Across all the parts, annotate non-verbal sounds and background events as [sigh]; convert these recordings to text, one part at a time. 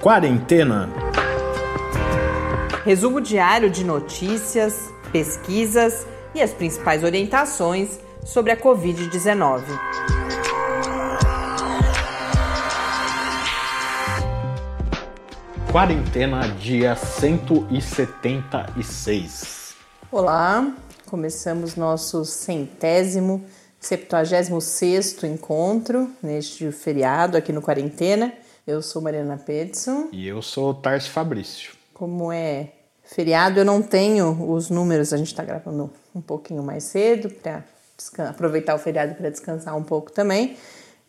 Quarentena. Resumo diário de notícias, pesquisas e as principais orientações sobre a Covid-19. Quarentena, dia 176. Olá, começamos nosso centésimo, septuagésimo sexto encontro neste feriado aqui no Quarentena. Eu sou Mariana Pedson. E eu sou Tarso Fabrício. Como é feriado, eu não tenho os números, a gente está gravando um pouquinho mais cedo para aproveitar o feriado para descansar um pouco também.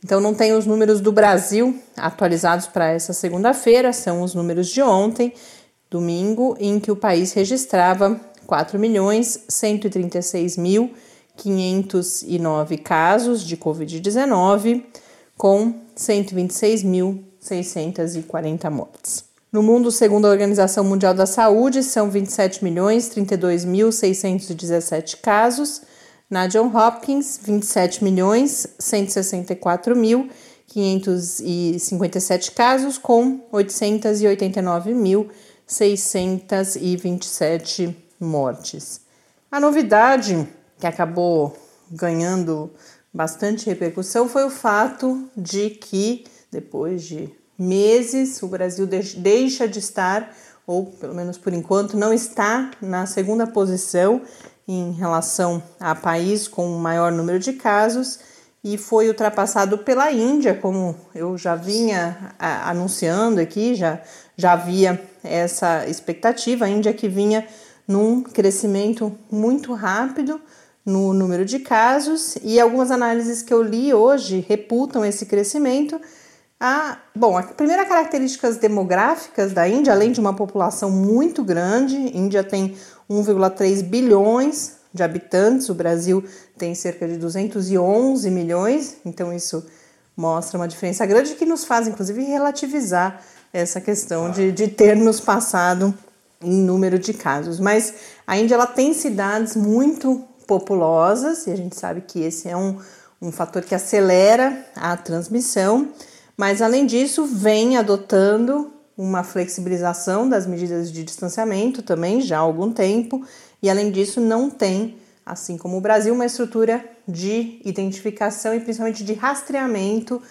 Então não tem os números do Brasil atualizados para essa segunda-feira, são os números de ontem, domingo, em que o país registrava 4.136.509 casos de Covid-19, com 126.640 mortes. No mundo, segundo a Organização Mundial da Saúde, são 27.032.617 casos na John Hopkins, 27 milhões 164 mil 557 casos com 889.627 mortes. A novidade que acabou ganhando bastante repercussão foi o fato de que depois de meses o Brasil deixa de estar ou pelo menos por enquanto não está na segunda posição em relação a país com o maior número de casos e foi ultrapassado pela Índia, como eu já vinha anunciando aqui, já, já havia essa expectativa. A Índia que vinha num crescimento muito rápido no número de casos e algumas análises que eu li hoje reputam esse crescimento. A, bom, a primeira características demográficas da Índia, além de uma população muito grande, Índia tem 1,3 bilhões de habitantes, o Brasil tem cerca de 211 milhões, então isso mostra uma diferença grande que nos faz, inclusive, relativizar essa questão de, de termos passado em número de casos. Mas a Índia ela tem cidades muito populosas, e a gente sabe que esse é um, um fator que acelera a transmissão, mas além disso, vem adotando uma flexibilização das medidas de distanciamento também já há algum tempo, e além disso, não tem, assim como o Brasil, uma estrutura de identificação e principalmente de rastreamento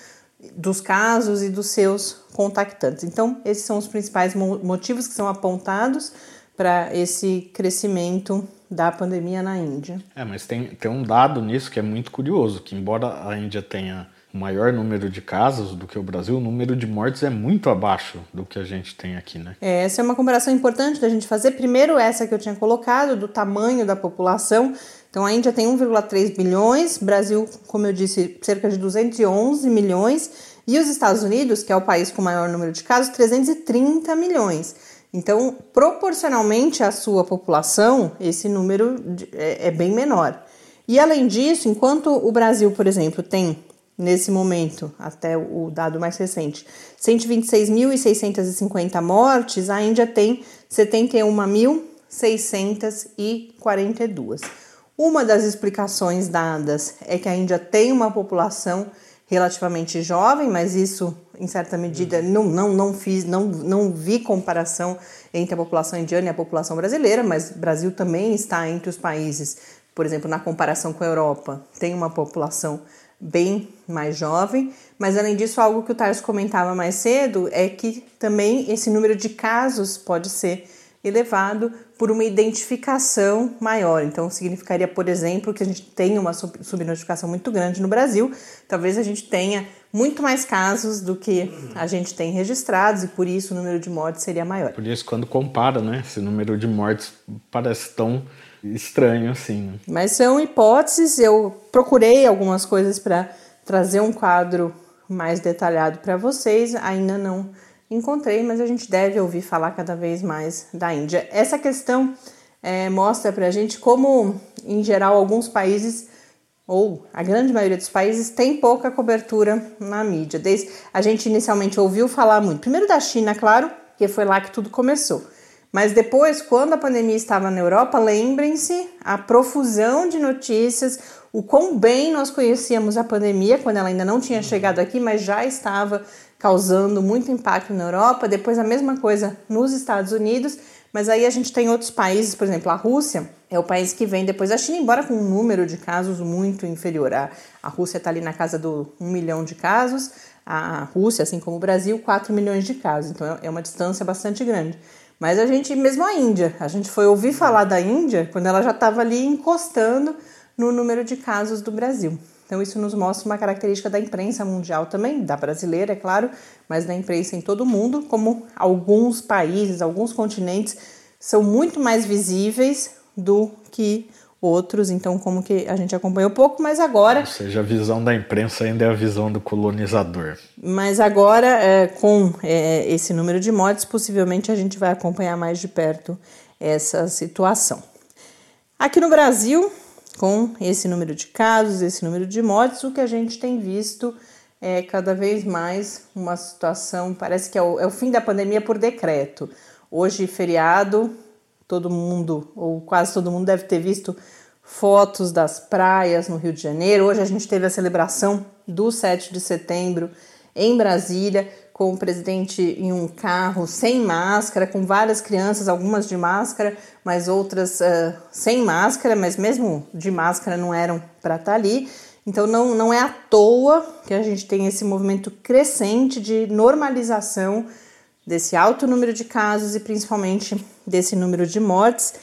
dos casos e dos seus contactantes. Então, esses são os principais motivos que são apontados para esse crescimento da pandemia na Índia. É, mas tem, tem um dado nisso que é muito curioso, que embora a Índia tenha maior número de casos do que o Brasil, o número de mortes é muito abaixo do que a gente tem aqui, né? É, essa é uma comparação importante da gente fazer. Primeiro, essa que eu tinha colocado, do tamanho da população. Então, a Índia tem 1,3 bilhões, Brasil, como eu disse, cerca de 211 milhões, e os Estados Unidos, que é o país com o maior número de casos, 330 milhões. Então, proporcionalmente à sua população, esse número é, é bem menor. E além disso, enquanto o Brasil, por exemplo, tem nesse momento, até o dado mais recente, 126.650 mortes, a Índia tem 71.642. Uma das explicações dadas é que a Índia tem uma população relativamente jovem, mas isso, em certa medida, não, não, não, fiz, não, não vi comparação entre a população indiana e a população brasileira, mas o Brasil também está entre os países, por exemplo, na comparação com a Europa, tem uma população bem mais jovem, mas além disso, algo que o Tarso comentava mais cedo é que também esse número de casos pode ser elevado por uma identificação maior. Então, significaria, por exemplo, que a gente tem uma subnotificação muito grande no Brasil, talvez a gente tenha muito mais casos do que a gente tem registrados e por isso o número de mortes seria maior. Por isso, quando compara, né, esse número de mortes parece tão estranho assim. Né? Mas são hipóteses, eu procurei algumas coisas para trazer um quadro mais detalhado para vocês, ainda não encontrei, mas a gente deve ouvir falar cada vez mais da Índia. Essa questão é, mostra para a gente como, em geral, alguns países ou a grande maioria dos países tem pouca cobertura na mídia. Desde a gente inicialmente ouviu falar muito, primeiro da China, claro, que foi lá que tudo começou. Mas depois, quando a pandemia estava na Europa, lembrem-se a profusão de notícias, o quão bem nós conhecíamos a pandemia, quando ela ainda não tinha chegado aqui, mas já estava causando muito impacto na Europa. Depois, a mesma coisa nos Estados Unidos. Mas aí a gente tem outros países, por exemplo, a Rússia é o país que vem depois da China, embora com um número de casos muito inferior. A, a Rússia está ali na casa do 1 milhão de casos, a Rússia, assim como o Brasil, 4 milhões de casos. Então é uma distância bastante grande. Mas a gente, mesmo a Índia, a gente foi ouvir falar da Índia quando ela já estava ali encostando no número de casos do Brasil. Então, isso nos mostra uma característica da imprensa mundial também, da brasileira, é claro, mas da imprensa em todo o mundo, como alguns países, alguns continentes são muito mais visíveis do que outros, então como que a gente acompanhou pouco, mas agora... Ou seja, a visão da imprensa ainda é a visão do colonizador. Mas agora, é, com é, esse número de mortes, possivelmente a gente vai acompanhar mais de perto essa situação. Aqui no Brasil, com esse número de casos, esse número de mortes, o que a gente tem visto é cada vez mais uma situação, parece que é o, é o fim da pandemia por decreto. Hoje, feriado, todo mundo, ou quase todo mundo, deve ter visto fotos das praias no Rio de Janeiro. Hoje a gente teve a celebração do 7 de setembro em Brasília, com o presidente em um carro sem máscara, com várias crianças, algumas de máscara, mas outras uh, sem máscara, mas mesmo de máscara não eram para estar tá ali. Então não, não é à toa que a gente tem esse movimento crescente de normalização desse alto número de casos e principalmente desse número de mortes.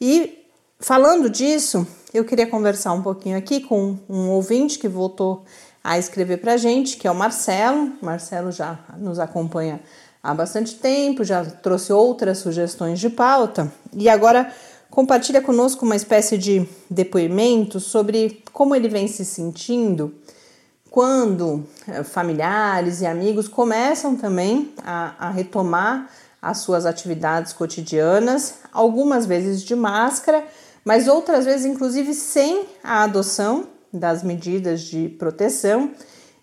E falando disso, eu queria conversar um pouquinho aqui com um ouvinte que voltou a escrever para a gente, que é o Marcelo. Marcelo já nos acompanha há bastante tempo, já trouxe outras sugestões de pauta e agora compartilha conosco uma espécie de depoimento sobre como ele vem se sentindo quando eh, familiares e amigos começam também a, a retomar as suas atividades cotidianas, algumas vezes de máscara, mas outras vezes, inclusive, sem a adoção das medidas de proteção.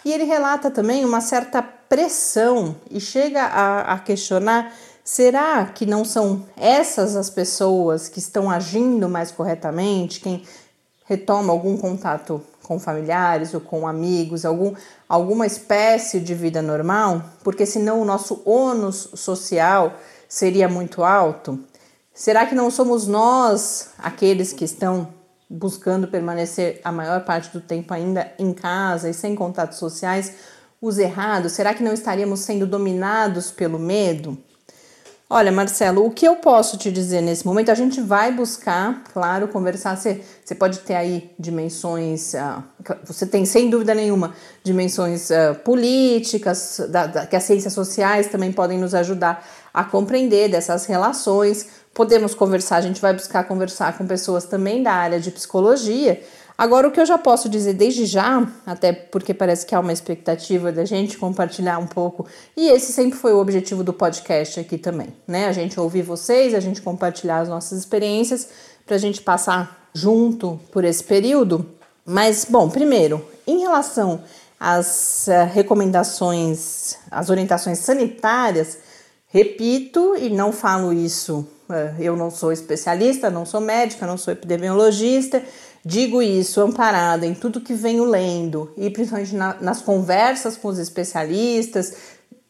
E ele relata também uma certa pressão e chega a, a questionar: será que não são essas as pessoas que estão agindo mais corretamente, quem retoma algum contato com familiares ou com amigos, algum, alguma espécie de vida normal, porque senão o nosso ônus social seria muito alto? Será que não somos nós aqueles que estão buscando permanecer a maior parte do tempo ainda em casa e sem contatos sociais os errados? Será que não estaríamos sendo dominados pelo medo? Olha, Marcelo, o que eu posso te dizer nesse momento? A gente vai buscar, claro, conversar. Você, você pode ter aí dimensões, uh, você tem sem dúvida nenhuma dimensões uh, políticas, da, da, que as ciências sociais também podem nos ajudar a compreender dessas relações. Podemos conversar, a gente vai buscar conversar com pessoas também da área de psicologia Agora, o que eu já posso dizer desde já, até porque parece que há uma expectativa da gente compartilhar um pouco, e esse sempre foi o objetivo do podcast aqui também, né? A gente ouvir vocês, a gente compartilhar as nossas experiências, para a gente passar junto por esse período. Mas, bom, primeiro, em relação às uh, recomendações, às orientações sanitárias, repito e não falo isso, uh, eu não sou especialista, não sou médica, não sou epidemiologista Digo isso amparada em tudo que venho lendo e principalmente na, nas conversas com os especialistas,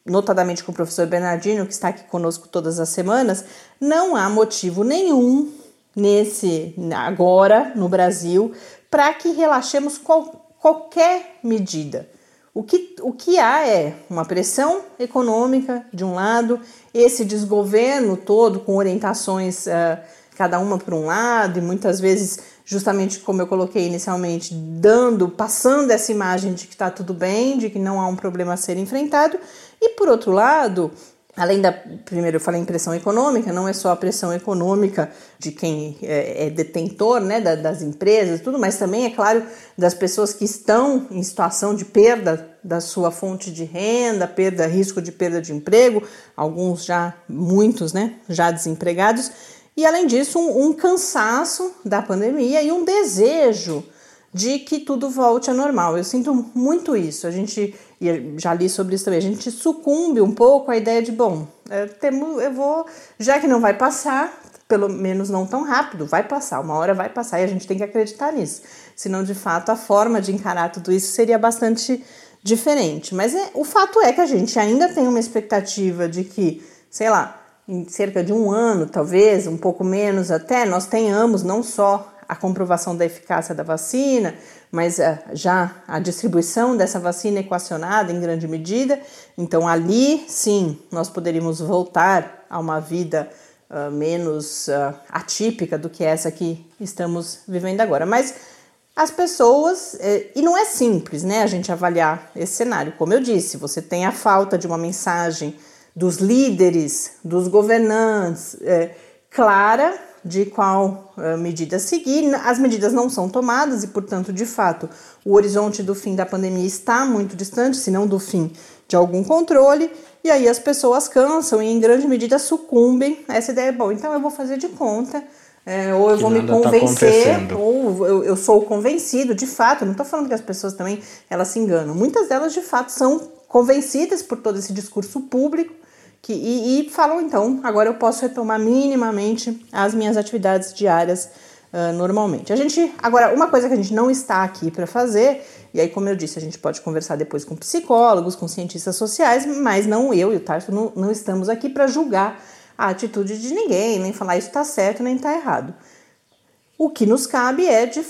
notadamente com o professor Bernardino, que está aqui conosco todas as semanas, não há motivo nenhum nesse agora no Brasil para que relaxemos qual, qualquer medida. O que, o que há é uma pressão econômica de um lado, esse desgoverno todo com orientações uh, cada uma por um lado e muitas vezes justamente como eu coloquei inicialmente, dando, passando essa imagem de que está tudo bem, de que não há um problema a ser enfrentado, e por outro lado, além da, primeiro eu falei em pressão econômica, não é só a pressão econômica de quem é, é detentor né, da, das empresas, tudo, mas também, é claro, das pessoas que estão em situação de perda da sua fonte de renda, perda, risco de perda de emprego, alguns já, muitos, né, já desempregados, e além disso, um, um cansaço da pandemia e um desejo de que tudo volte ao normal. Eu sinto muito isso. A gente, e já li sobre isso também, a gente sucumbe um pouco à ideia de, bom, é, temo, eu vou, já que não vai passar, pelo menos não tão rápido, vai passar, uma hora vai passar e a gente tem que acreditar nisso. Senão, de fato, a forma de encarar tudo isso seria bastante diferente. Mas é, o fato é que a gente ainda tem uma expectativa de que, sei lá, em cerca de um ano, talvez, um pouco menos até, nós tenhamos não só a comprovação da eficácia da vacina, mas uh, já a distribuição dessa vacina equacionada em grande medida. Então, ali sim, nós poderíamos voltar a uma vida uh, menos uh, atípica do que essa que estamos vivendo agora. Mas as pessoas, eh, e não é simples né, a gente avaliar esse cenário. Como eu disse, você tem a falta de uma mensagem dos líderes, dos governantes, eh, clara de qual uh, medida seguir. As medidas não são tomadas e, portanto, de fato, o horizonte do fim da pandemia está muito distante, se não do fim de algum controle, e aí as pessoas cansam e, em grande medida, sucumbem a essa ideia. Bom, então eu vou fazer de conta. É, ou eu que vou me tá convencer, tá ou eu, eu, sou convencido, de fato. Não estou falando que as pessoas também elas se enganam. Muitas delas, de fato, são convencidas por todo esse discurso público que, e, e falam então, agora eu posso retomar minimamente as minhas atividades diárias uh, normalmente. A gente, agora, uma coisa que a gente não está aqui para fazer, e aí, como eu disse, a gente pode conversar depois com psicólogos, com cientistas sociais, mas não eu e o Tarso não, não estamos aqui para julgar a atitude de ninguém, nem falar isso está certo nem está errado. O que nos cabe é, de,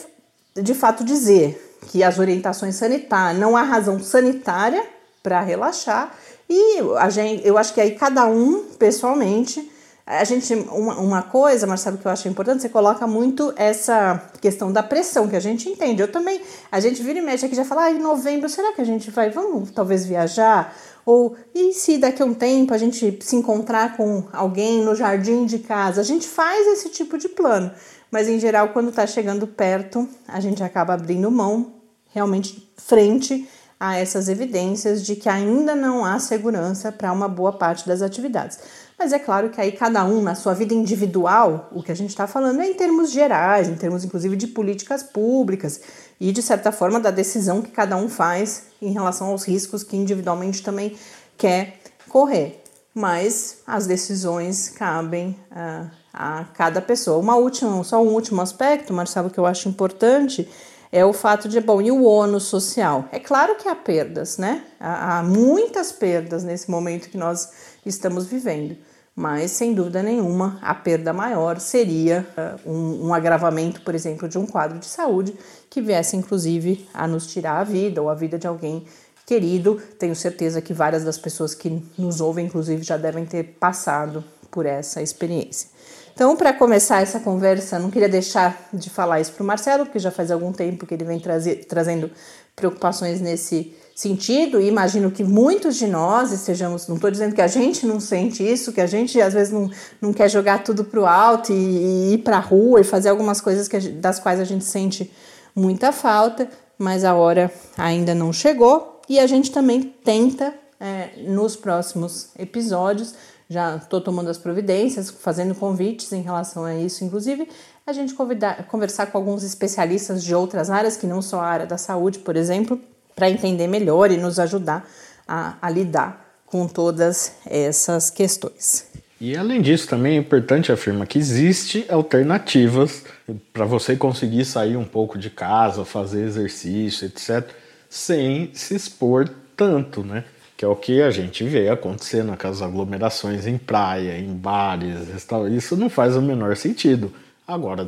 de fato, dizer que as orientações sanitárias, não há razão sanitária para relaxar e a gente, eu acho que aí cada um, pessoalmente, a gente, uma, uma coisa, sabe que eu acho importante, você coloca muito essa questão da pressão, que a gente entende. Eu também, a gente vira e mexe aqui já fala, ah, em novembro, será que a gente vai, vamos talvez viajar? Ou e se daqui a um tempo a gente se encontrar com alguém no jardim de casa? A gente faz esse tipo de plano, mas em geral, quando está chegando perto, a gente acaba abrindo mão realmente frente a essas evidências de que ainda não há segurança para uma boa parte das atividades. Mas é claro que aí cada um, na sua vida individual, o que a gente está falando é em termos gerais, em termos inclusive de políticas públicas e, de certa forma, da decisão que cada um faz em relação aos riscos que individualmente também quer correr. Mas as decisões cabem uh, a cada pessoa. Uma última, só um último aspecto, Marcelo, que eu acho importante é o fato de, bom, e o ônus social? É claro que há perdas, né? Há, muitas perdas nesse momento que nós estamos vivendo, mas sem dúvida nenhuma a perda maior seria uh, um, um agravamento, por exemplo, de um quadro de saúde que viesse inclusive a nos tirar a vida ou a vida de alguém querido. Tenho certeza que várias das pessoas que nos ouvem, inclusive, já devem ter passado por essa experiência. Então, para começar essa conversa, não queria deixar de falar isso para o Marcelo, porque já faz algum tempo que ele vem trazer, trazendo preocupações nesse sentido, e imagino que muitos de nós estejamos, não estou dizendo que a gente não sente isso, que a gente às vezes não, não quer jogar tudo para o alto e, e, ir para a rua e fazer algumas coisas que, das quais a gente sente muita falta, mas a hora ainda não chegou, e a gente também tenta, é, nos próximos episódios, já estou tomando as providências, fazendo convites em relação a isso, inclusive a gente convidar, conversar com alguns especialistas de outras áreas, que não só a área da saúde, por exemplo, para entender melhor e nos ajudar a, a lidar com todas essas questões. E além disso, também é importante afirmar que existe alternativas para você conseguir sair um pouco de casa, fazer exercício, etc., sem se expor tanto, né? Que é o que a gente vê acontecendo com as aglomerações em praia, em bares, restaurantes. Isso não faz o menor sentido. Agora,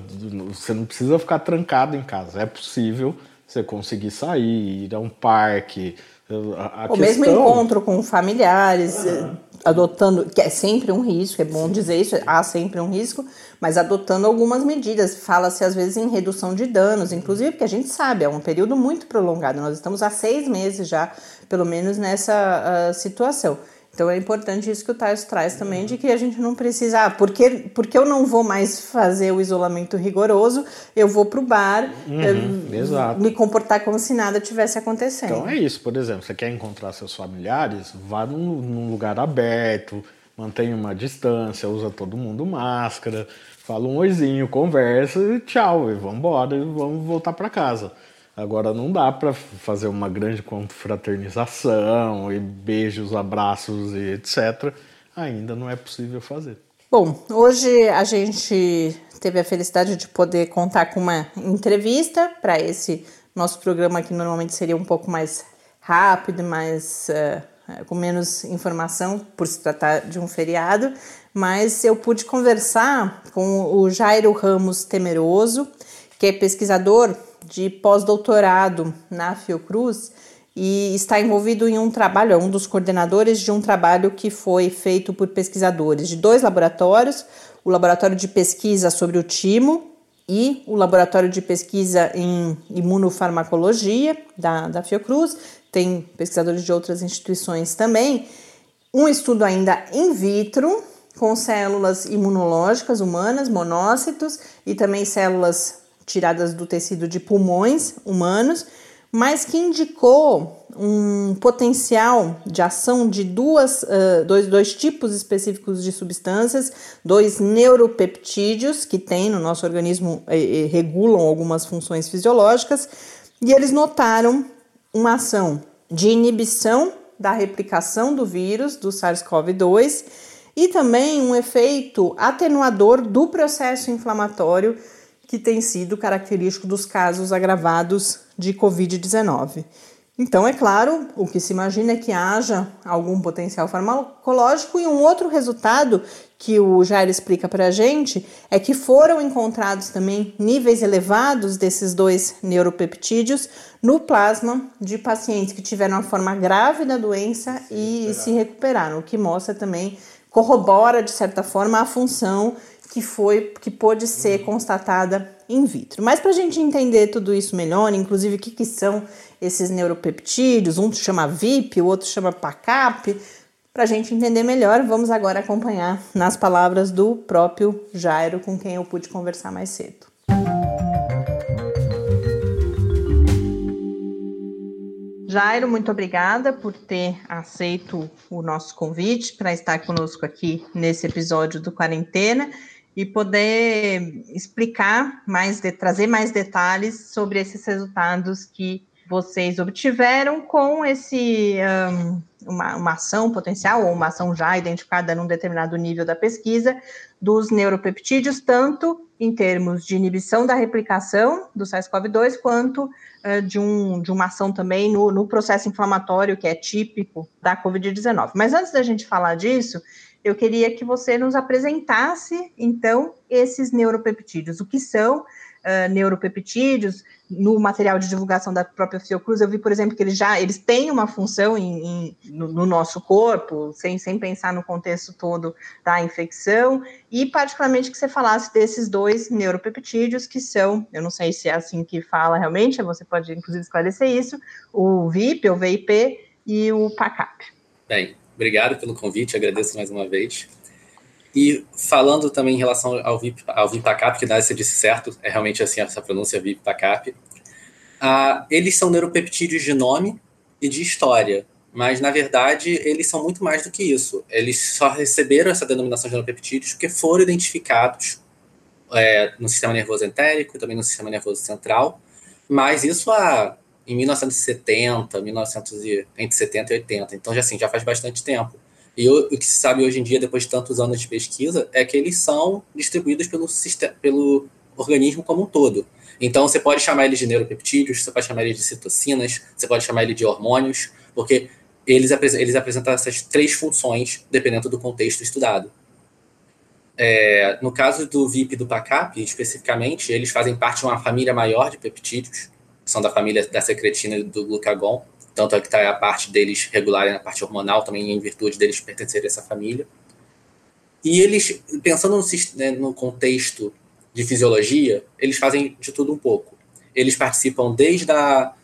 você não precisa ficar trancado em casa. É possível você conseguir sair, ir a um parque. A o questão... mesmo encontro com familiares, ah. adotando, que é sempre um risco, é bom dizer isso, há sempre um risco, mas adotando algumas medidas. Fala-se às vezes em redução de danos, inclusive porque a gente sabe, é um período muito prolongado. Nós estamos há seis meses já, pelo menos nessa uh, situação. Então é importante isso que o Tarso traz também, de que a gente não precisa, ah, porque, porque eu não vou mais fazer o isolamento rigoroso, eu vou para o bar, uhum, eu, me comportar como se nada tivesse acontecendo. Então é isso, por exemplo, você quer encontrar seus familiares, vá num, num lugar aberto, mantenha uma distância, usa todo mundo máscara, fala um oizinho, conversa e tchau, e vamos embora, e vamos voltar para casa. Agora não dá para fazer uma grande confraternização e beijos, abraços e etc. Ainda não é possível fazer. Bom, hoje a gente teve a felicidade de poder contar com uma entrevista para esse nosso programa que normalmente seria um pouco mais rápido, mais uh, com menos informação por se tratar de um feriado, mas eu pude conversar com o Jairo Ramos Temeroso, que é pesquisador de pós-doutorado na Fiocruz e está envolvido em um trabalho, é um dos coordenadores de um trabalho que foi feito por pesquisadores de dois laboratórios, o laboratório de pesquisa sobre o timo e o laboratório de pesquisa em imunofarmacologia da, da Fiocruz, tem pesquisadores de outras instituições também, um estudo ainda in vitro, com células imunológicas humanas, monócitos, e também células tiradas do tecido de pulmões humanos, mas que indicou um potencial de ação de duas, uh, dois, dois tipos específicos de substâncias, dois neuropeptídeos que tem no nosso organismo e, e regulam algumas funções fisiológicas, e eles notaram uma ação de inibição da replicação do vírus do SARS-CoV-2 e também um efeito atenuador do processo inflamatório que tem sido característico dos casos agravados de Covid-19. Então, é claro, o que se imagina é que haja algum potencial farmacológico e um outro resultado que o Jair explica para a gente é que foram encontrados também níveis elevados desses dois neuropeptídeos no plasma de pacientes que tiveram a forma grave da doença se e recuperaram. se recuperaram, o que mostra também, corrobora de certa forma a função que foi que pôde ser constatada in vitro. Mas para a gente entender tudo isso melhor, inclusive o que, que são esses neuropeptídeos, um chama VIP, o outro chama PACAP, para a gente entender melhor, vamos agora acompanhar nas palavras do próprio Jairo, com quem eu pude conversar mais cedo. Jairo, muito obrigada por ter aceito o nosso convite para estar conosco aqui nesse episódio do Quarentena e poder explicar mais, de, trazer mais detalhes sobre esses resultados que vocês obtiveram com esse um, uma, uma ação potencial ou uma ação já identificada num determinado nível da pesquisa dos neuropeptídeos, tanto em termos de inibição da replicação do SARS-CoV-2, quanto uh, de, um, de uma ação também no, no processo inflamatório que é típico da Covid-19. Mas antes da gente falar disso, eu queria que você nos apresentasse, então, esses neuropeptídeos. O que são uh, neuropeptídeos? No material de divulgação da própria Fiocruz, eu vi, por exemplo, que eles já eles têm uma função em, em, no, no, nosso corpo, sem, sem pensar no contexto todo da infecção, e particularmente que você falasse desses dois neuropeptídeos, que são, eu não sei se é assim que fala realmente, você pode inclusive esclarecer isso, o VIP, ou VIP, e o PACAP. Bem, Obrigado pelo convite, agradeço mais uma vez. E falando também em relação ao VIP, ao VIPACAP, que você disse certo, é realmente assim essa pronúncia VIPACAP, ah, eles são neuropeptídeos de nome e de história, mas na verdade eles são muito mais do que isso. Eles só receberam essa denominação de neuropeptídeos porque foram identificados é, no sistema nervoso entérico e também no sistema nervoso central, mas isso há em 1970, 1900 e, entre 70 e 80. Então, já, assim, já faz bastante tempo. E o, o que se sabe hoje em dia, depois de tantos anos de pesquisa, é que eles são distribuídos pelo, pelo organismo como um todo. Então, você pode chamar eles de neuropeptídeos, você pode chamar eles de citocinas, você pode chamar eles de hormônios, porque eles, eles apresentam essas três funções dependendo do contexto estudado. É, no caso do VIP e do PACAP, especificamente, eles fazem parte de uma família maior de peptídeos, são da família da secretina e do glucagon, tanto é que está a parte deles regularem a parte hormonal, também em virtude deles pertencerem a essa família. E eles, pensando no, né, no contexto de fisiologia, eles fazem de tudo um pouco. Eles participam desde a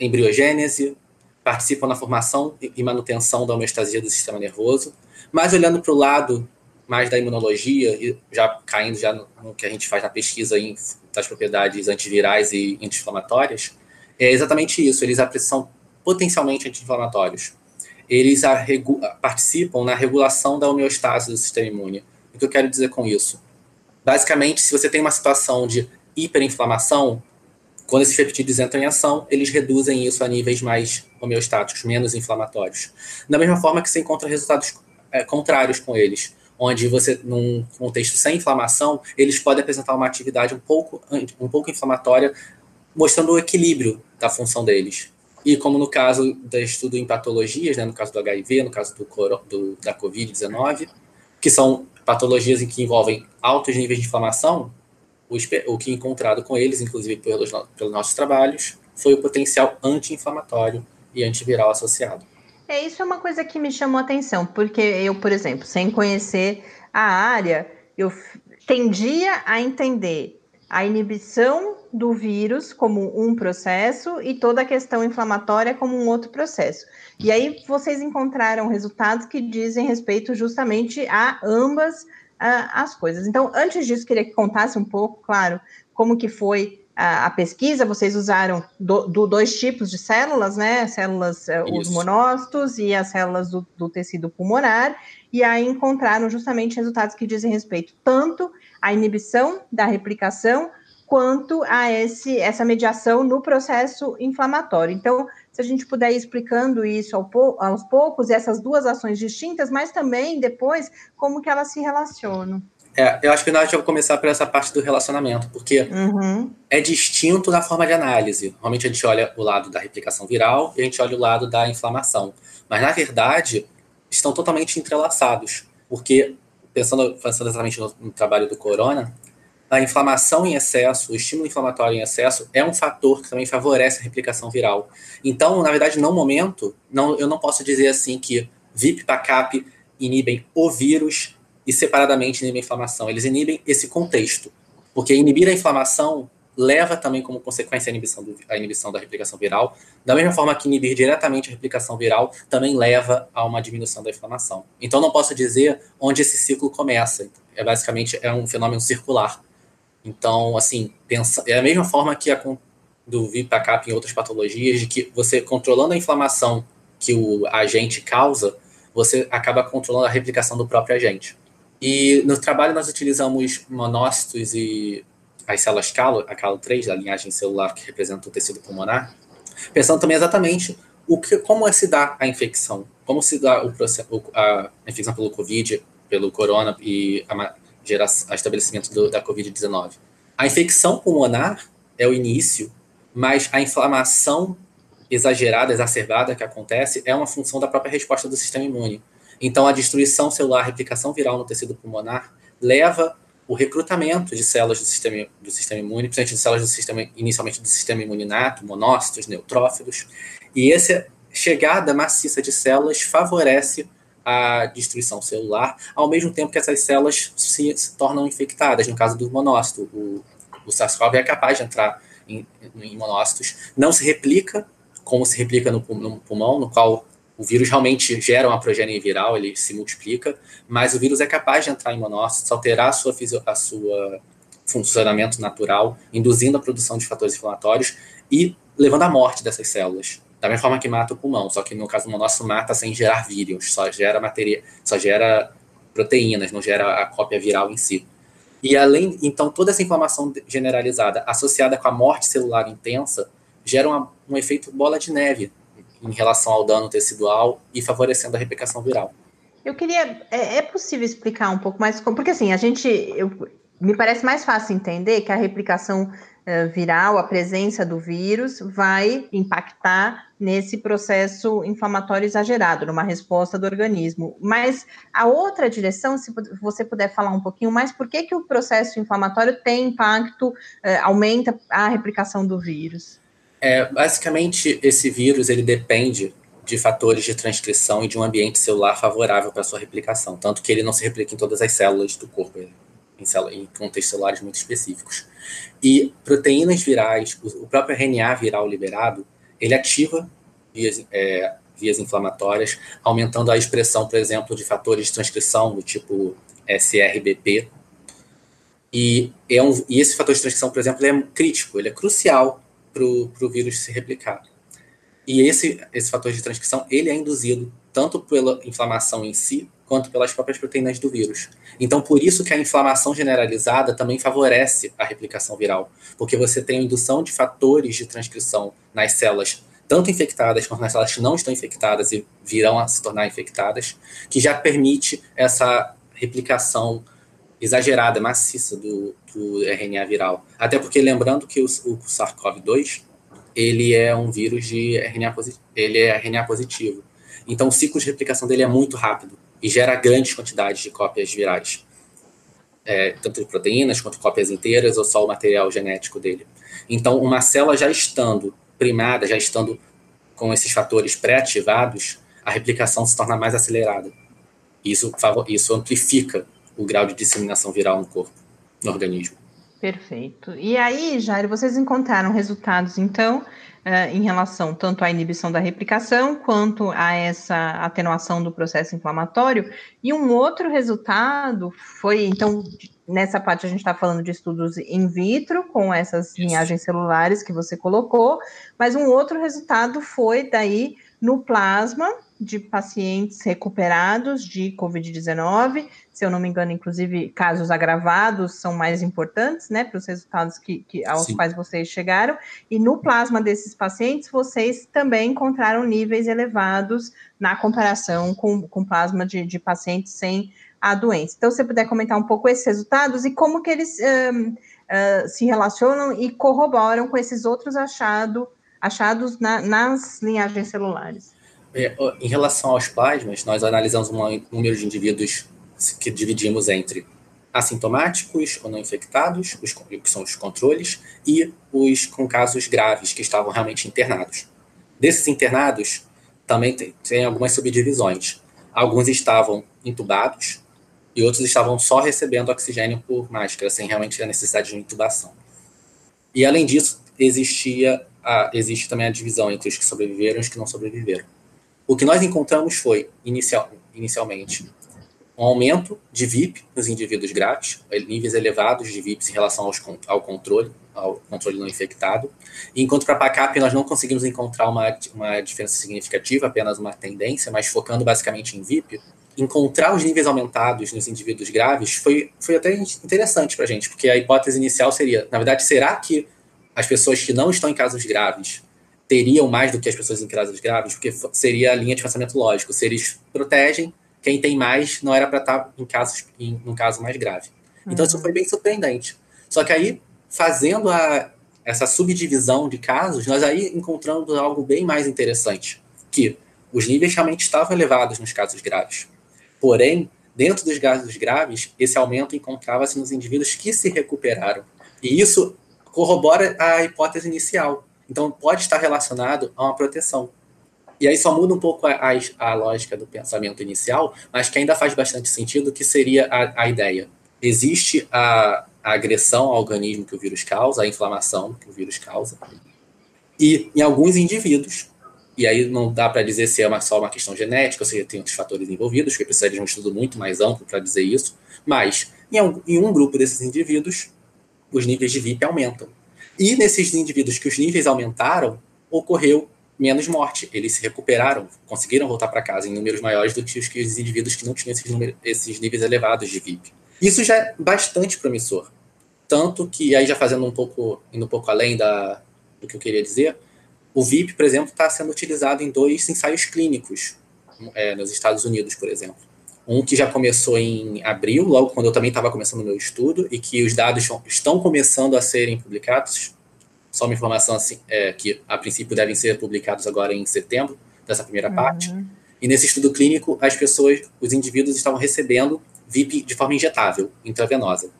embriogênese, participam na formação e manutenção da homeostasia do sistema nervoso, mas olhando para o lado mais da imunologia, e já caindo já no, que a gente faz na pesquisa em, das propriedades antivirais e anti-inflamatórias, é exatamente isso. Eles são potencialmente anti-inflamatórios. Eles participam na regulação da homeostase do sistema imune. O que eu quero dizer com isso? Basicamente, se você tem uma situação de hiperinflamação, quando esses peptídeos entram em ação, eles reduzem isso a níveis mais homeostáticos, menos inflamatórios. Da mesma forma que se encontra resultados é, contrários com eles, onde você, num contexto sem inflamação, eles podem apresentar uma atividade um pouco, um pouco inflamatória, mostrando o equilíbrio da função deles. E como no caso do estudo em patologias, né, no caso do HIV, no caso do, do da Covid-19, que são patologias em que envolvem altos níveis de inflamação, o, o que encontrado com eles, inclusive pelos, pelos nossos trabalhos, foi o potencial anti-inflamatório e antiviral associado. É, isso é uma coisa que me chamou a atenção, porque eu, por exemplo, sem conhecer a área, eu tendia a entender a inibição do vírus como um processo e toda a questão inflamatória como um outro processo. E aí vocês encontraram resultados que dizem respeito justamente a ambas uh, as coisas. Então, antes disso, queria que contasse um pouco, claro, como que foi a, a pesquisa, vocês usaram do, do, dois tipos de células, né? Células, eh, Isso. os monócitos e as células do, do tecido pulmonar, e aí encontraram justamente resultados que dizem respeito tanto à inibição da replicação quanto a esse, essa mediação no processo inflamatório. Então, se a gente puder ir explicando isso ao, aos poucos, essas duas ações distintas, mas também depois como que elas se relacionam. É, eu acho que nós vamos começar por essa parte do relacionamento, porque uhum. é distinto na forma de análise. Normalmente a gente olha o lado da replicação viral e a gente olha o lado da inflamação. Mas, na verdade, estão totalmente entrelaçados. Porque, pensando, pensando exatamente no, no trabalho do corona, a inflamação em excesso, o estímulo inflamatório em excesso, é um fator que também favorece a replicação viral. Então, na verdade, no momento, não, eu não posso dizer assim que VIP e PACAP inibem o vírus e separadamente inibem a inflamação. Eles inibem esse contexto. Porque inibir a inflamação leva também como consequência a inibição, do, a inibição da replicação viral. Da mesma forma que inibir diretamente a replicação viral também leva a uma diminuição da inflamação. Então não posso dizer onde esse ciclo começa. É basicamente é um fenômeno circular. Então, assim, pensa, é a mesma forma que a do VIPACAP em outras patologias, de que você controlando a inflamação que o agente causa, você acaba controlando a replicação do próprio agente. E no trabalho nós utilizamos monócitos e as células calo, a calo3, da linhagem celular que representa o tecido pulmonar, pensando também exatamente o que, como se dá a infecção, como se dá o processo, a infecção pelo Covid, pelo corona e a, gera, a estabelecimento do, da Covid-19. A infecção pulmonar é o início, mas a inflamação exagerada, exacerbada que acontece é uma função da própria resposta do sistema imune. Então, a destruição celular, a replicação viral no tecido pulmonar, leva o recrutamento de células do sistema, do sistema imune, principalmente de células do sistema, inicialmente do sistema imune inato, monócitos, neutrófilos, e essa chegada maciça de células favorece a destruição celular, ao mesmo tempo que essas células se, se tornam infectadas. No caso do monócito, o, o SARS-CoV é capaz de entrar em, em monócitos, não se replica como se replica no, no pulmão, no qual o vírus realmente gera uma progênie viral, ele se multiplica, mas o vírus é capaz de entrar em monócitos, alterar a sua, a sua funcionamento natural, induzindo a produção de fatores inflamatórios e levando à morte dessas células. Da mesma forma que mata o pulmão, só que no caso do monócito mata sem gerar vírus, só gera matéria, só gera proteínas, não gera a cópia viral em si. E além, então, toda essa inflamação generalizada associada com a morte celular intensa gera uma, um efeito bola de neve em relação ao dano tecidual e favorecendo a replicação viral. Eu queria. É, é possível explicar um pouco mais como. Porque assim, a gente. Eu, me parece mais fácil entender que a replicação uh, viral, a presença do vírus, vai impactar nesse processo inflamatório exagerado, numa resposta do organismo. Mas a outra direção, se você puder falar um pouquinho mais, por que, que o processo inflamatório tem impacto, uh, aumenta a replicação do vírus? É, basicamente, esse vírus ele depende de fatores de transcrição e de um ambiente celular favorável para sua replicação, tanto que ele não se replica em todas as células do corpo, em, células, em contextos celulares muito específicos. E proteínas virais, o próprio RNA viral liberado, ele ativa vias, é, vias inflamatórias, aumentando a expressão, por exemplo, de fatores de transcrição do tipo SRBP. E, é um, e esse fator de transcrição, por exemplo, é crítico, ele é crucial para o vírus se replicar. E esse, esse fator de transcrição, ele é induzido tanto pela inflamação em si, quanto pelas próprias proteínas do vírus. Então, por isso que a inflamação generalizada também favorece a replicação viral, porque você tem a indução de fatores de transcrição nas células tanto infectadas quanto nas células que não estão infectadas e virão a se tornar infectadas, que já permite essa replicação exagerada, maciça do, do RNA viral. Até porque, lembrando que o, o SARS-CoV-2, ele é um vírus de RNA, ele é RNA positivo. Então, o ciclo de replicação dele é muito rápido e gera grandes quantidades de cópias virais. É, tanto de proteínas quanto cópias inteiras ou só o material genético dele. Então, uma célula já estando primada, já estando com esses fatores pré-ativados, a replicação se torna mais acelerada. Isso, isso amplifica o grau de disseminação viral no corpo, no organismo. Perfeito. E aí, Jair, vocês encontraram resultados, então, uh, em relação tanto à inibição da replicação quanto a essa atenuação do processo inflamatório. E um outro resultado foi, então, nessa parte a gente está falando de estudos in vitro com essas linhagens celulares que você colocou, mas um outro resultado foi daí no plasma de pacientes recuperados de Covid-19. Se eu não me engano, inclusive, casos agravados são mais importantes, né, para os resultados que, que aos Sim. quais vocês chegaram. E no plasma desses pacientes, vocês também encontraram níveis elevados na comparação com, com plasma de, de pacientes sem a doença. Então, se você puder comentar um pouco esses resultados e como que eles um, uh, se relacionam e corroboram com esses outros achado, achados na, nas linhagens celulares. É, em relação aos plasmas, nós analisamos um número de indivíduos que dividimos entre assintomáticos ou não infectados, os, que são os controles, e os com casos graves, que estavam realmente internados. Desses internados, também tem, tem algumas subdivisões. Alguns estavam intubados e outros estavam só recebendo oxigênio por máscara, sem realmente a necessidade de intubação. E, além disso, existia a, existe também a divisão entre os que sobreviveram e os que não sobreviveram. O que nós encontramos foi, inicial, inicialmente, um aumento de VIP nos indivíduos graves, níveis elevados de VIPs em relação aos, ao controle, ao controle não infectado. Enquanto para a PACAP nós não conseguimos encontrar uma, uma diferença significativa, apenas uma tendência, mas focando basicamente em VIP, encontrar os níveis aumentados nos indivíduos graves foi, foi até interessante para a gente, porque a hipótese inicial seria, na verdade, será que as pessoas que não estão em casos graves teriam mais do que as pessoas em casos graves, porque seria a linha de pensamento lógico. Se eles protegem, quem tem mais não era para estar tá em casos em um caso mais grave. Então uhum. isso foi bem surpreendente. Só que aí, fazendo a, essa subdivisão de casos, nós aí encontramos algo bem mais interessante, que os níveis realmente estavam elevados nos casos graves. Porém, dentro dos casos graves, esse aumento encontrava-se nos indivíduos que se recuperaram. E isso corrobora a hipótese inicial, então, pode estar relacionado a uma proteção. E aí só muda um pouco a, a, lógica do pensamento inicial, mas que ainda faz bastante sentido, que seria a, a ideia. Existe a, a agressão ao organismo que o vírus causa, a inflamação que o vírus causa, e em alguns indivíduos, e aí não dá para dizer se é uma, só uma questão genética, ou se tem outros fatores envolvidos, que precisaria de um estudo muito mais amplo para dizer isso, mas em um, em um grupo desses indivíduos, os níveis de VIP aumentam. E nesses indivíduos que os níveis aumentaram, ocorreu menos morte. Eles se recuperaram, conseguiram voltar para casa em números maiores do que os, que os indivíduos que não tinham esses, esses níveis elevados de VIP. Isso já é bastante promissor. Tanto que, aí já fazendo um pouco, indo um pouco além da, do que eu queria dizer, o VIP, por exemplo, está sendo utilizado em dois ensaios clínicos é, nos Estados Unidos, por exemplo. Um que já começou em abril, logo quando eu também estava começando o meu estudo, e que os dados estão começando a serem publicados. Só uma informação assim, é, que a princípio devem ser publicados agora em setembro, dessa primeira uhum. parte. E nesse estudo clínico, as pessoas, os indivíduos estavam recebendo VIP de forma injetável, intravenosa.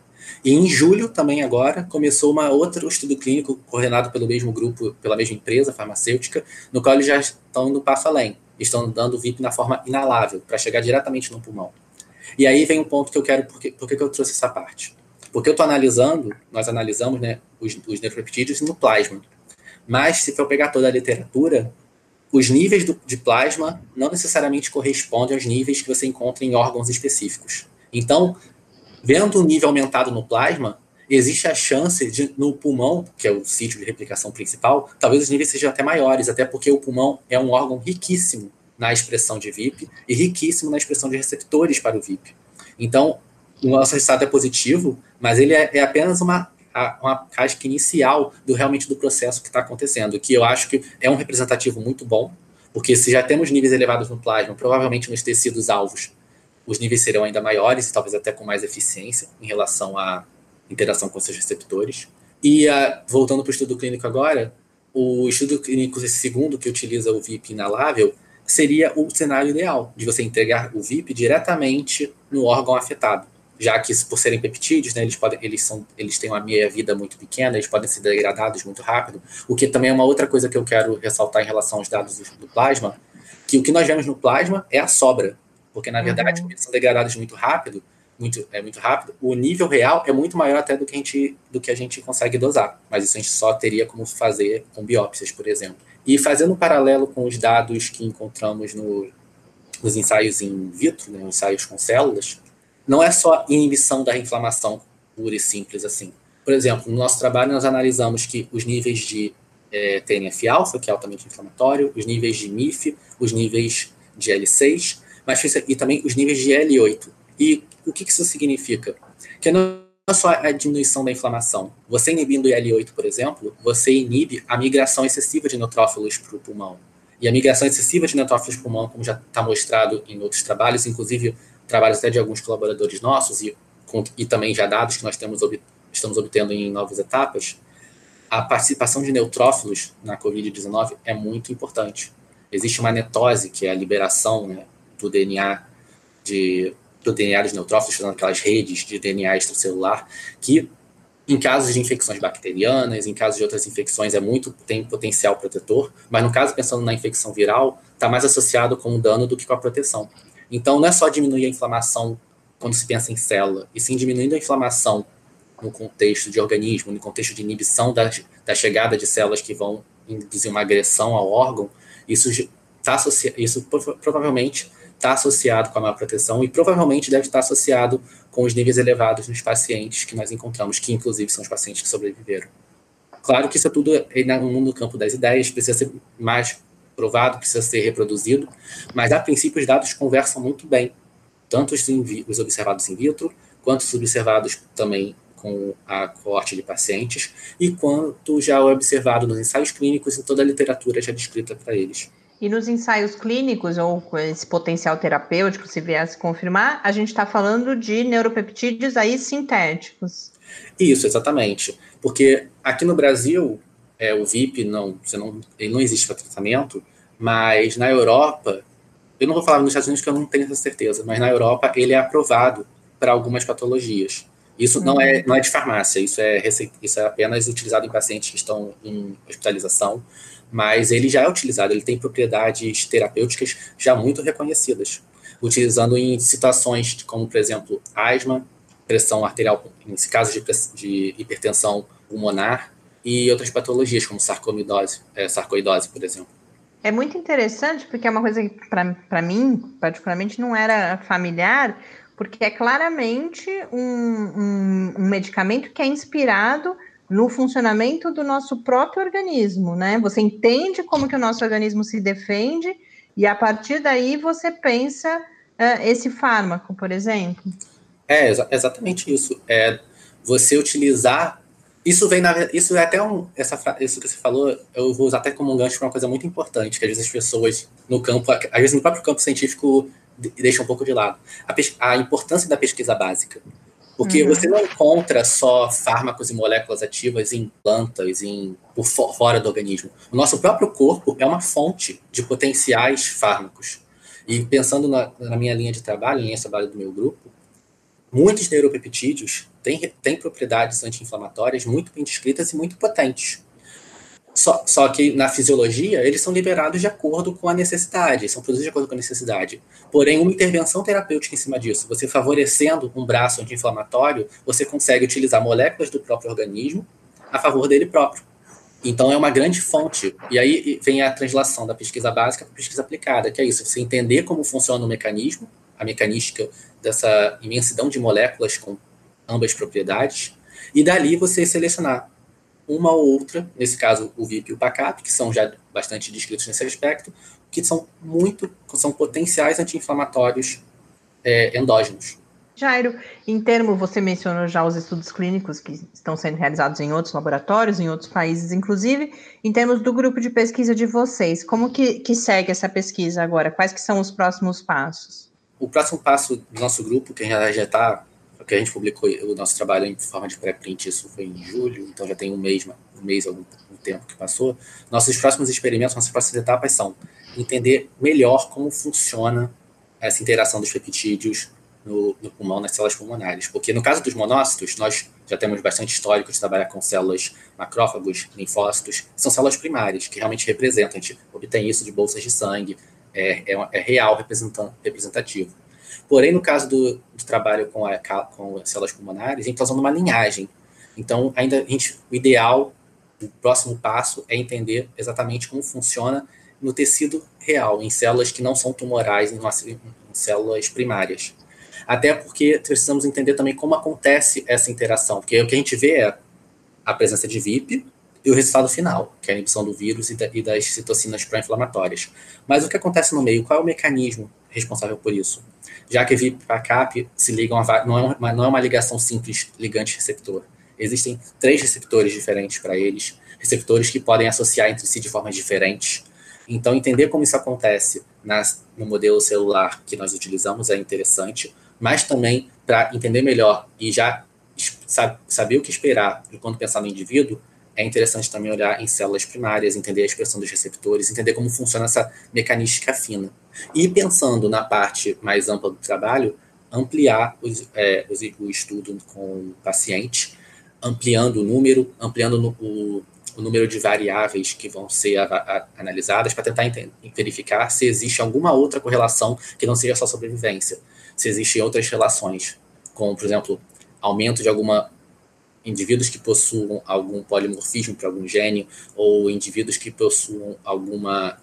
E em julho, também agora, começou uma outro estudo clínico coordenado pelo mesmo grupo, pela mesma empresa farmacêutica, no qual eles já estão indo passo além estão dando VIP na forma inalável, para chegar diretamente no pulmão. E aí vem um ponto que eu quero, por que, eu trouxe essa parte? Porque eu estou analisando, nós analisamos né, os, os no plasma. Mas, se for pegar toda a literatura, os níveis do, de plasma não necessariamente correspondem aos níveis que você encontra em órgãos específicos. Então, vendo o nível aumentado no plasma, existe a chance de, no pulmão, que é o sítio de replicação principal, talvez os níveis sejam até maiores, até porque o pulmão é um órgão riquíssimo na expressão de VIP e riquíssimo na expressão de receptores para o VIP. Então, o nosso resultado é positivo, mas ele é, é apenas uma, uma casca inicial do realmente do processo que está acontecendo, que eu acho que é um representativo muito bom, porque se já temos níveis elevados no plasma, provavelmente nos tecidos alvos, os níveis serão ainda maiores e talvez até com mais eficiência em relação à interação com seus receptores. E uh, voltando para o estudo clínico agora, o estudo clínico segundo que utiliza o VIP inalável seria o cenário ideal de você entregar o VIP diretamente no órgão afetado, já que por serem peptídeos, né, eles podem, eles são, eles têm uma meia vida muito pequena, eles podem ser degradados muito rápido. O que também é uma outra coisa que eu quero ressaltar em relação aos dados do plasma, que o que nós vemos no plasma é a sobra, porque na verdade uhum. eles são degradados muito rápido, muito, é muito rápido, o nível real é muito maior até do que, a gente, do que a gente consegue dosar. Mas isso a gente só teria como fazer com biópsias, por exemplo. E fazendo um paralelo com os dados que encontramos no, nos ensaios in vitro, né, ensaios com células, não é só inibição da inflamação pura e simples assim. Por exemplo, no nosso trabalho nós analisamos que os níveis de é, TNF-alfa, que é altamente inflamatório, os níveis de MIF, os níveis de L6, mas e também os níveis de L8. E o que isso significa? Que não é só a diminuição da inflamação. Você inibindo o IL-8, por exemplo, você inibe a migração excessiva de neutrófilos para o pulmão. E a migração excessiva de neutrófilos para o pulmão, como já está mostrado em outros trabalhos, inclusive trabalhos até de alguns colaboradores nossos e, com, e também já dados que nós temos, estamos obtendo em novas etapas, a participação de neutrófilos na COVID-19 é muito importante. Existe uma netose, que é a liberação né, do DNA de do DNA dos neutrófilos, fazendo aquelas redes de DNA extracelular, que em casos de infecções bacterianas, em casos de outras infecções, é muito tem potencial protetor, mas no caso, pensando na infecção viral, está mais associado com o dano do que com a proteção. Então, não é só diminuir a inflamação quando se pensa em célula, e sim diminuindo a inflamação no contexto de organismo, no contexto de inibição da, da chegada de células que vão induzir uma agressão ao órgão, isso, tá isso provavelmente está associado com a má proteção e provavelmente deve estar associado com os níveis elevados nos pacientes que nós encontramos, que inclusive são os pacientes que sobreviveram. Claro que isso é tudo no mundo do campo das ideias, precisa ser mais provado, precisa ser reproduzido, mas a princípio os dados conversam muito bem, tanto os, os observados in vitro, quanto os observados também com a coorte de pacientes, e quanto já é observado nos ensaios clínicos e toda a literatura já descrita para eles. E nos ensaios clínicos, ou com esse potencial terapêutico, se viesse confirmar, a gente está falando de neuropeptídeos aí sintéticos. Isso, exatamente. Porque aqui no Brasil, é, o VIP não, você não, ele não existe para tratamento, mas na Europa, eu não vou falar nos Estados Unidos que eu não tenho essa certeza, mas na Europa ele é aprovado para algumas patologias. Isso uhum. não, é, não é de farmácia, isso é, isso é apenas utilizado em pacientes que estão em hospitalização mas ele já é utilizado, ele tem propriedades terapêuticas já muito reconhecidas, utilizando em situações como, por exemplo, asma, pressão arterial, em casos de, de hipertensão pulmonar e outras patologias, como sarcoidose, é, sarcoidose, por exemplo. É muito interessante, porque é uma coisa que, para mim, particularmente, não era familiar, porque é claramente um, um, um medicamento que é inspirado no funcionamento do nosso próprio organismo, né? Você entende como que o nosso organismo se defende e a partir daí você pensa uh, esse fármaco, por exemplo. É exa exatamente isso. É você utilizar isso vem na isso é até um essa isso que você falou eu vou usar até como um gancho para uma coisa muito importante que às vezes as pessoas no campo às vezes no próprio campo científico deixam um pouco de lado a, a importância da pesquisa básica porque uhum. você não encontra só fármacos e moléculas ativas em plantas, em, por fora do organismo. O nosso próprio corpo é uma fonte de potenciais fármacos. E pensando na, na minha linha de trabalho, linha de trabalho do meu grupo, muitos neuropeptídeos têm, têm propriedades anti-inflamatórias muito bem descritas e muito potentes. Só, só que na fisiologia, eles são liberados de acordo com a necessidade, são produzidos de acordo com a necessidade. Porém, uma intervenção terapêutica em cima disso, você favorecendo um braço anti-inflamatório, você consegue utilizar moléculas do próprio organismo a favor dele próprio. Então, é uma grande fonte. E aí vem a translação da pesquisa básica para pesquisa aplicada, que é isso, você entender como funciona o mecanismo, a mecanística dessa imensidão de moléculas com ambas propriedades, e dali você selecionar uma ou outra, nesse caso o VIP e o PACAP, que são já bastante descritos nesse aspecto, que são muito, são potenciais anti-inflamatórios é, endógenos. Jairo, em termo, você mencionou já os estudos clínicos que estão sendo realizados em outros laboratórios, em outros países, inclusive. Em termos do grupo de pesquisa de vocês, como que, que segue essa pesquisa agora? Quais que são os próximos passos? O próximo passo do nosso grupo, que já está, que a gente publicou o nosso trabalho em forma de pré-print, isso foi em julho, então já tem um mês, um mês, algum um tempo que passou. Nossos próximos experimentos, nossas próximas etapas são entender melhor como funciona essa interação dos peptídeos no, no, pulmão, nas células pulmonares. Porque no caso dos monócitos, nós já temos bastante histórico de trabalhar com células macrófagos, linfócitos, são células primárias, que realmente representam, a gente obtém isso de bolsas de sangue, é, é, é real representativo. Porém, no caso do, do trabalho com, a, com células pulmonares, a gente está usando uma linhagem. Então, ainda a gente, o ideal, o próximo passo é entender exatamente como funciona no tecido real, em células que não são tumorais, em, em células primárias. Até porque precisamos entender também como acontece essa interação, porque o que a gente vê é a presença de VIP e o resultado final, que é a inibição do vírus e, das citocinas pró-inflamatórias. Mas o que acontece no meio? Qual é o mecanismo responsável por isso? Já que VIP e CAP se ligam a, não, é uma, não é uma ligação simples ligante-receptor. Existem três receptores diferentes para eles, receptores que podem associar entre si de formas diferentes. Então, entender como isso acontece nas, no modelo celular que nós utilizamos é interessante, mas também para entender melhor e já saber o que esperar quando pensar no indivíduo, é interessante também olhar em células primárias, entender a expressão dos receptores, entender como funciona essa mecanística fina. E pensando na parte mais ampla do trabalho, ampliar os, é, os, o estudo com o paciente, ampliando o número, ampliando no, o, o, número de variáveis que vão ser a, a, analisadas para tentar verificar se existe alguma outra correlação que não seja só sobrevivência. Se existem outras relações, como, por exemplo, aumento de alguma indivíduos que possuam algum polimorfismo para algum gene ou indivíduos que possuam alguma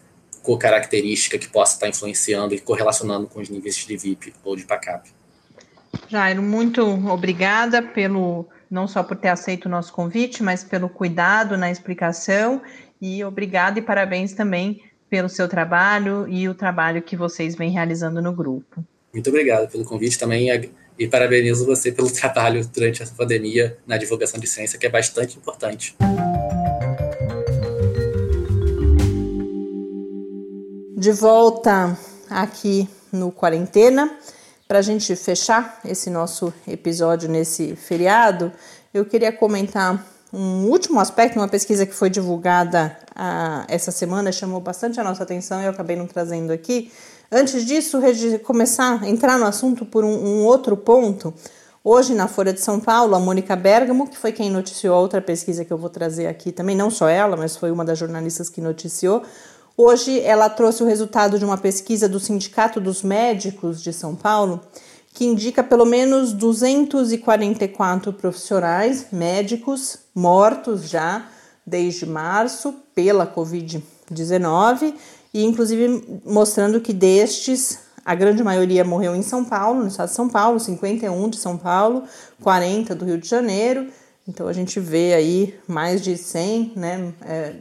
co-característica que possa estar influenciando e correlacionando com os níveis de VIP ou de PACAP. Jairo, muito obrigada pelo não só por ter aceito o nosso convite, mas pelo cuidado na explicação e obrigada e parabéns também pelo seu trabalho e o trabalho que vocês vêm realizando no grupo. Muito obrigado pelo convite também e parabenizo você pelo [laughs] trabalho durante essa pandemia na divulgação de ciência, que é bastante importante. De volta aqui no Quarentena, para a gente fechar esse nosso episódio nesse feriado, eu queria comentar um último aspecto, uma pesquisa que foi divulgada ah, essa semana, chamou bastante a nossa atenção e eu acabei não trazendo aqui, Antes disso, começar a entrar no assunto por um, um, outro ponto. Hoje, na Folha de São Paulo, a Mônica Bergamo, que foi quem noticiou a outra pesquisa que eu vou trazer aqui também, não só ela, mas foi uma das jornalistas que noticiou. Hoje, ela trouxe o resultado de uma pesquisa do Sindicato dos Médicos de São Paulo, que indica pelo menos 244 profissionais médicos mortos já desde março pela Covid-19 e inclusive mostrando que destes a grande maioria morreu em São Paulo, no estado de São Paulo, 51 de São Paulo, 40 do Rio de Janeiro. Então a gente vê aí mais de 100, né, é,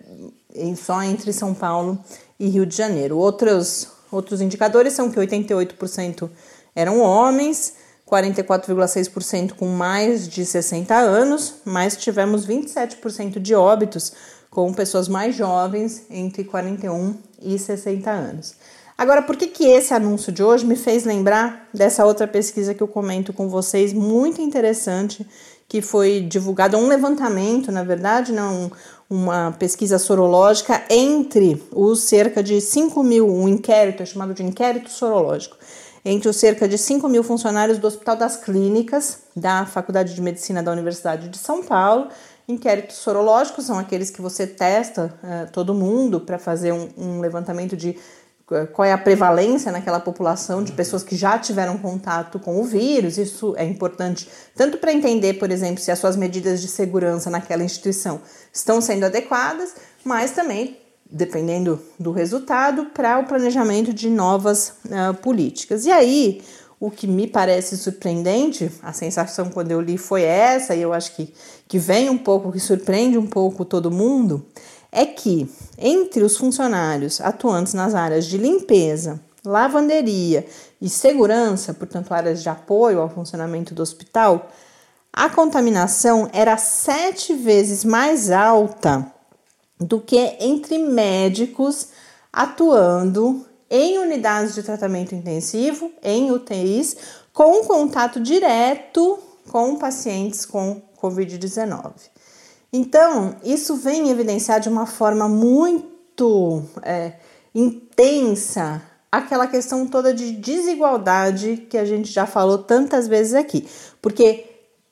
só entre São Paulo e Rio de Janeiro. Outros, outros indicadores são que 88% eram homens, 44,6% com mais de 60 anos, mas tivemos 27% de óbitos com pessoas mais jovens entre 41 e 60 anos. Agora, por que, que esse anúncio de hoje me fez lembrar dessa outra pesquisa que eu comento com vocês, muito interessante, que foi divulgada, um levantamento, na verdade, não uma pesquisa sorológica entre os cerca de 5 mil, um inquérito, é chamado de inquérito sorológico, entre os cerca de 5 mil funcionários do Hospital das Clínicas, da Faculdade de Medicina da Universidade de São Paulo, Inquéritos sorológicos são aqueles que você testa uh, todo mundo para fazer um, um, levantamento de qual é a prevalência naquela população de pessoas que já tiveram contato com o vírus. Isso é importante tanto para entender, por exemplo, se as suas medidas de segurança naquela instituição estão sendo adequadas, mas também dependendo do resultado, para o planejamento de novas uh, políticas. E aí, o que me parece surpreendente, a sensação quando eu li foi essa, e eu acho que, que vem um pouco, que surpreende um pouco todo mundo, é que entre os funcionários atuantes nas áreas de limpeza, lavanderia e segurança, portanto, áreas de apoio ao funcionamento do hospital, a contaminação era sete vezes mais alta do que entre médicos atuando em unidades de tratamento intensivo, em UTIs, com contato direto com pacientes com Covid-19. Então, isso vem evidenciar de uma forma muito é, intensa aquela questão toda de desigualdade que a gente já falou tantas vezes aqui. Porque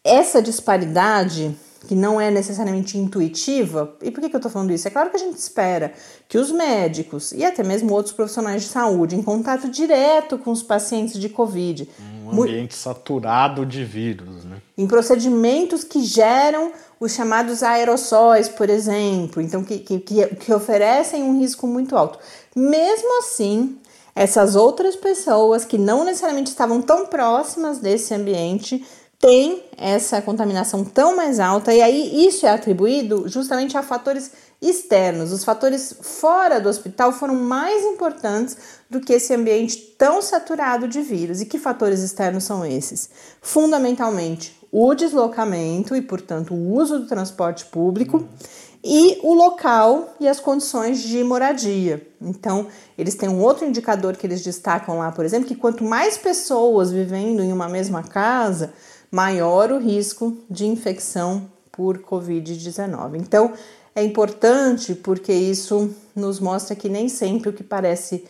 essa disparidade que não é necessariamente intuitiva. E por que, que eu estou falando isso? É claro que a gente espera que os médicos e até mesmo outros profissionais de saúde, em contato direto com os pacientes de Covid, um ambiente saturado de vírus, né? Em procedimentos que geram os chamados aerossóis, por exemplo, então que, que, que oferecem um risco muito alto. Mesmo assim, essas outras pessoas que não necessariamente estavam tão próximas desse ambiente tem essa contaminação tão mais alta, e aí isso é atribuído justamente a fatores externos. Os fatores fora do hospital foram mais importantes do que esse ambiente tão saturado de vírus. E que fatores externos são esses? Fundamentalmente, o deslocamento e, portanto, o uso do transporte público e o local e as condições de moradia. Então, eles têm um outro indicador que eles destacam lá, por exemplo, que quanto mais pessoas vivendo em uma mesma casa, maior o risco de infecção por Covid-19. Então, é importante porque isso nos mostra que nem sempre o que parece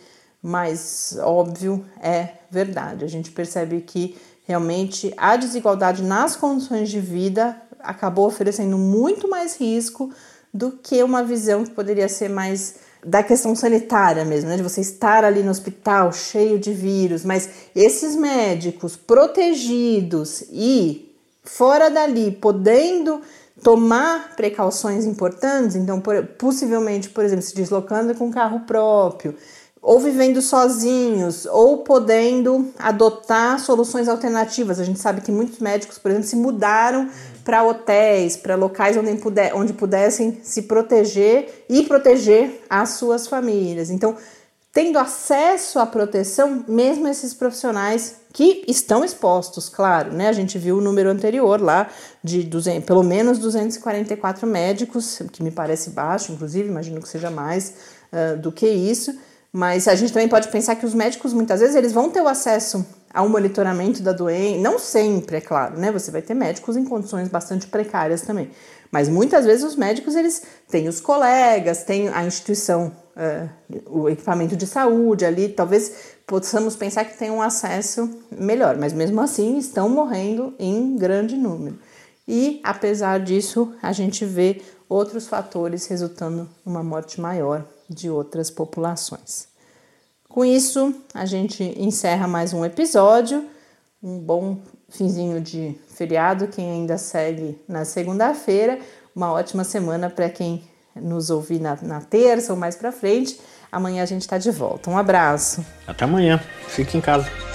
mais óbvio é verdade. A gente percebe que realmente a desigualdade nas condições de vida acabou oferecendo muito mais risco do que uma visão que poderia ser mais da questão sanitária mesmo, né? De você estar ali no hospital cheio de vírus, mas esses médicos protegidos e fora dali, podendo tomar precauções importantes, então por, possivelmente, por exemplo, se deslocando com carro próprio, ou vivendo sozinhos, ou podendo adotar soluções alternativas. A gente sabe que muitos médicos, por exemplo, se mudaram para hotéis, para locais onde, puder, onde pudessem se proteger e proteger as suas famílias. Então, tendo acesso à proteção, mesmo esses profissionais que estão expostos, claro, né? A gente viu o número anterior lá de 200, pelo menos 244 médicos, que me parece baixo, inclusive, imagino que seja mais uh, do que isso. Mas a gente também pode pensar que os médicos muitas vezes eles vão ter o acesso ao monitoramento da doença, não sempre, é claro, né? Você vai ter médicos em condições bastante precárias também. Mas muitas vezes os médicos eles têm os colegas, têm a instituição, uh, o equipamento de saúde ali, talvez possamos pensar que tem um acesso melhor, mas mesmo assim estão morrendo em grande número. E apesar disso, a gente vê outros fatores resultando numa morte maior de outras populações. Com isso, a gente encerra mais um episódio. Um bom finzinho de feriado, quem ainda segue na segunda-feira. Uma ótima semana para quem nos ouvir na, na terça ou mais para frente. Amanhã a gente está de volta. Um abraço. Até amanhã. Fique em casa.